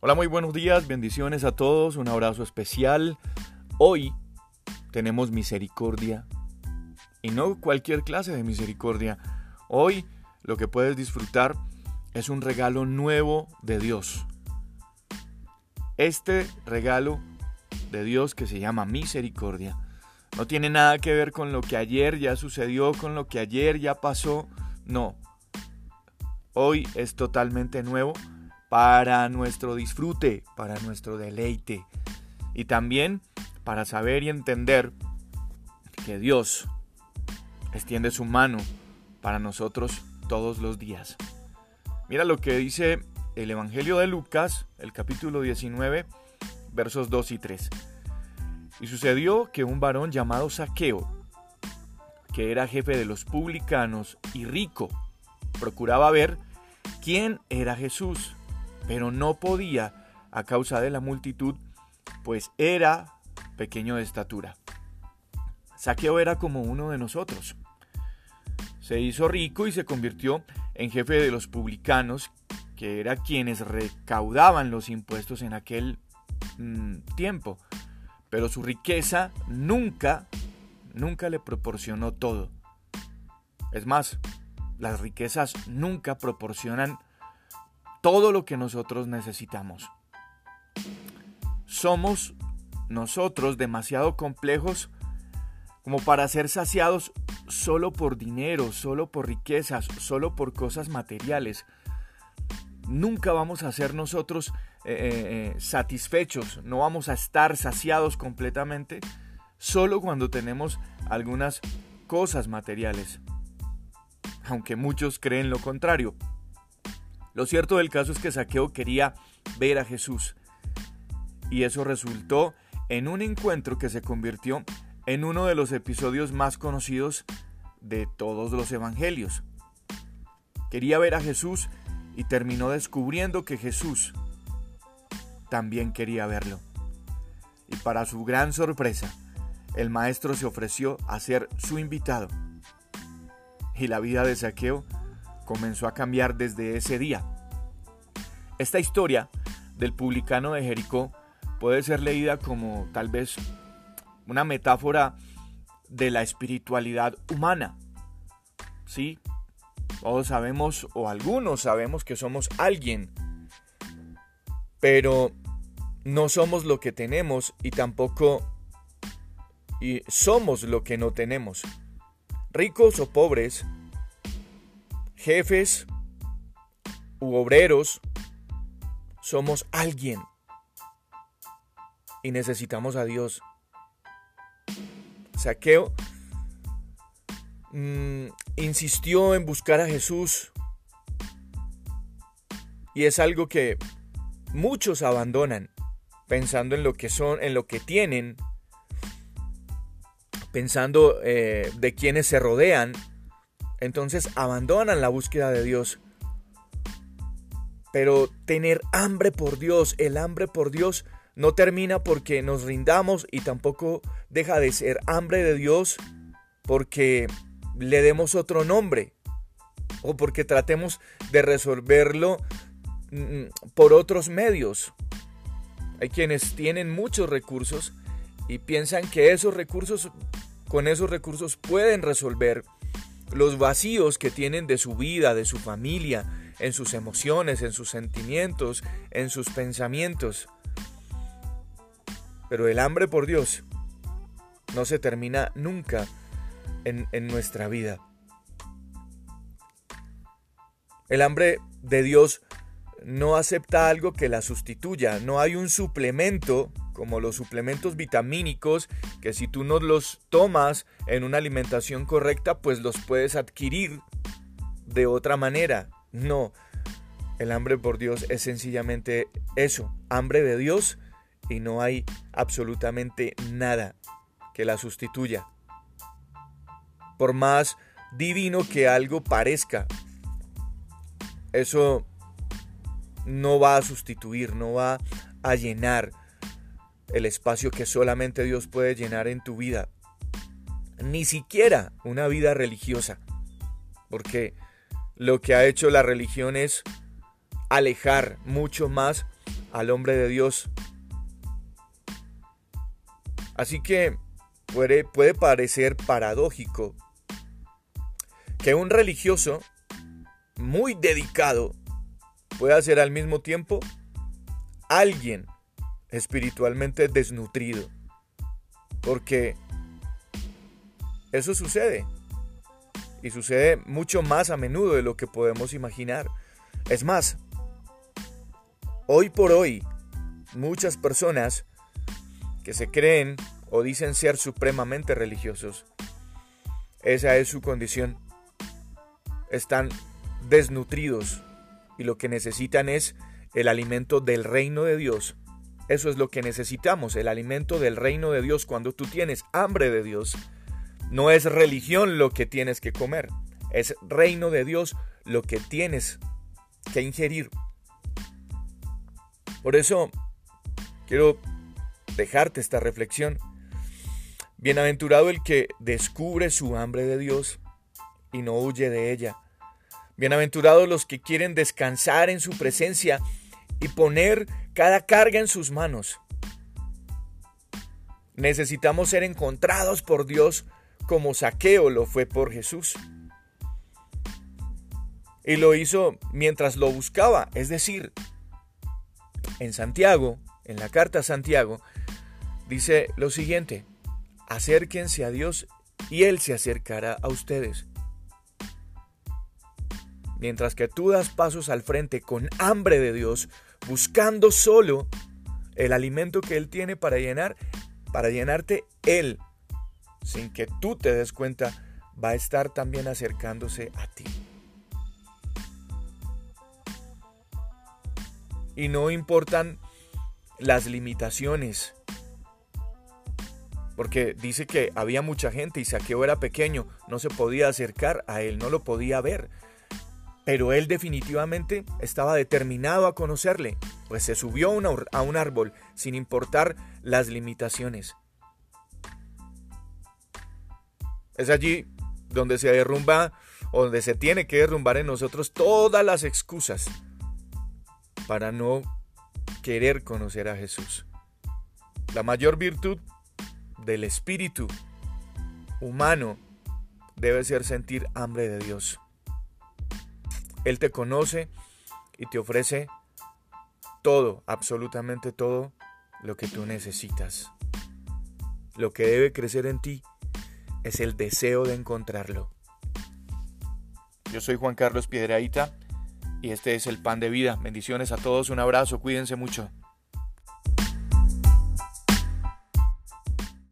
Hola, muy buenos días, bendiciones a todos, un abrazo especial. Hoy tenemos misericordia y no cualquier clase de misericordia. Hoy lo que puedes disfrutar es un regalo nuevo de Dios. Este regalo de Dios que se llama misericordia no tiene nada que ver con lo que ayer ya sucedió, con lo que ayer ya pasó. No. Hoy es totalmente nuevo para nuestro disfrute, para nuestro deleite y también para saber y entender que Dios extiende su mano para nosotros todos los días. Mira lo que dice el Evangelio de Lucas, el capítulo 19, versos 2 y 3. Y sucedió que un varón llamado Saqueo, que era jefe de los publicanos y rico, procuraba ver quién era Jesús pero no podía a causa de la multitud, pues era pequeño de estatura. Saqueo era como uno de nosotros. Se hizo rico y se convirtió en jefe de los publicanos, que eran quienes recaudaban los impuestos en aquel mm, tiempo. Pero su riqueza nunca, nunca le proporcionó todo. Es más, las riquezas nunca proporcionan todo lo que nosotros necesitamos. Somos nosotros demasiado complejos como para ser saciados solo por dinero, solo por riquezas, solo por cosas materiales. Nunca vamos a ser nosotros eh, eh, eh, satisfechos, no vamos a estar saciados completamente solo cuando tenemos algunas cosas materiales. Aunque muchos creen lo contrario. Lo cierto del caso es que Saqueo quería ver a Jesús y eso resultó en un encuentro que se convirtió en uno de los episodios más conocidos de todos los evangelios. Quería ver a Jesús y terminó descubriendo que Jesús también quería verlo. Y para su gran sorpresa, el maestro se ofreció a ser su invitado. Y la vida de Saqueo comenzó a cambiar desde ese día. Esta historia del publicano de Jericó puede ser leída como tal vez una metáfora de la espiritualidad humana. Sí, todos sabemos o algunos sabemos que somos alguien, pero no somos lo que tenemos y tampoco y somos lo que no tenemos. Ricos o pobres, jefes u obreros, somos alguien y necesitamos a Dios. Saqueo mm, insistió en buscar a Jesús y es algo que muchos abandonan pensando en lo que son, en lo que tienen, pensando eh, de quienes se rodean entonces abandonan la búsqueda de Dios. Pero tener hambre por Dios, el hambre por Dios, no termina porque nos rindamos y tampoco deja de ser hambre de Dios porque le demos otro nombre o porque tratemos de resolverlo mm, por otros medios. Hay quienes tienen muchos recursos y piensan que esos recursos, con esos recursos pueden resolver los vacíos que tienen de su vida, de su familia, en sus emociones, en sus sentimientos, en sus pensamientos. Pero el hambre por Dios no se termina nunca en, nuestra vida. El hambre de Dios no acepta algo que la sustituya, no hay un suplemento como los suplementos vitamínicos, que si tú no los tomas en una alimentación correcta, pues los puedes adquirir de otra manera. No, el hambre por Dios es sencillamente eso, hambre de Dios y no hay absolutamente nada que la sustituya. Por más divino que algo parezca, eso no va a sustituir, no va a llenar el espacio que solamente Dios puede llenar en tu vida. Ni siquiera una vida religiosa. Porque lo que ha hecho la religión es alejar mucho más al hombre de Dios. Así que puede, puede parecer paradójico que un religioso muy dedicado pueda ser al mismo tiempo alguien espiritualmente desnutrido. Porque eso sucede. Y sucede mucho más a menudo de lo que podemos imaginar. Es más, hoy por hoy, muchas personas que se creen o dicen ser supremamente religiosos, esa es su condición. Están desnutridos y lo que necesitan es el alimento del reino de Dios. Eso es lo que necesitamos, el alimento del reino de Dios. Cuando tú tienes hambre de Dios, no es religión lo que tienes que comer, es reino de Dios lo que tienes que ingerir. Por eso quiero dejarte esta reflexión. Bienaventurado el que descubre su hambre de Dios y no huye de ella. Bienaventurados los que quieren descansar en su presencia y poner cada carga en sus manos. Necesitamos ser encontrados por Dios como saqueo lo fue por Jesús. Y lo hizo mientras lo buscaba, es decir, en Santiago, en la carta a Santiago, dice lo siguiente, acérquense a Dios y Él se acercará a ustedes. Mientras que tú das pasos al frente con hambre de Dios, buscando solo el alimento que Él tiene para llenar, para llenarte Él, sin que tú te des cuenta, va a estar también acercándose a ti. Y no importan las limitaciones. Porque dice que había mucha gente y Saqueo era pequeño, no se podía acercar a él, no lo podía ver pero él definitivamente estaba determinado a conocerle, pues se subió a un árbol sin importar las limitaciones. Es allí donde se derrumba, donde se tiene que derrumbar en nosotros todas las excusas para no querer conocer a Jesús. La mayor virtud del espíritu humano debe ser sentir hambre de Dios. Él te conoce y te ofrece todo, absolutamente todo lo que tú necesitas. Lo que debe crecer en ti es el deseo de encontrarlo. Yo soy Juan Carlos Piedraíta y este es el pan de vida. Bendiciones a todos, un abrazo, cuídense mucho.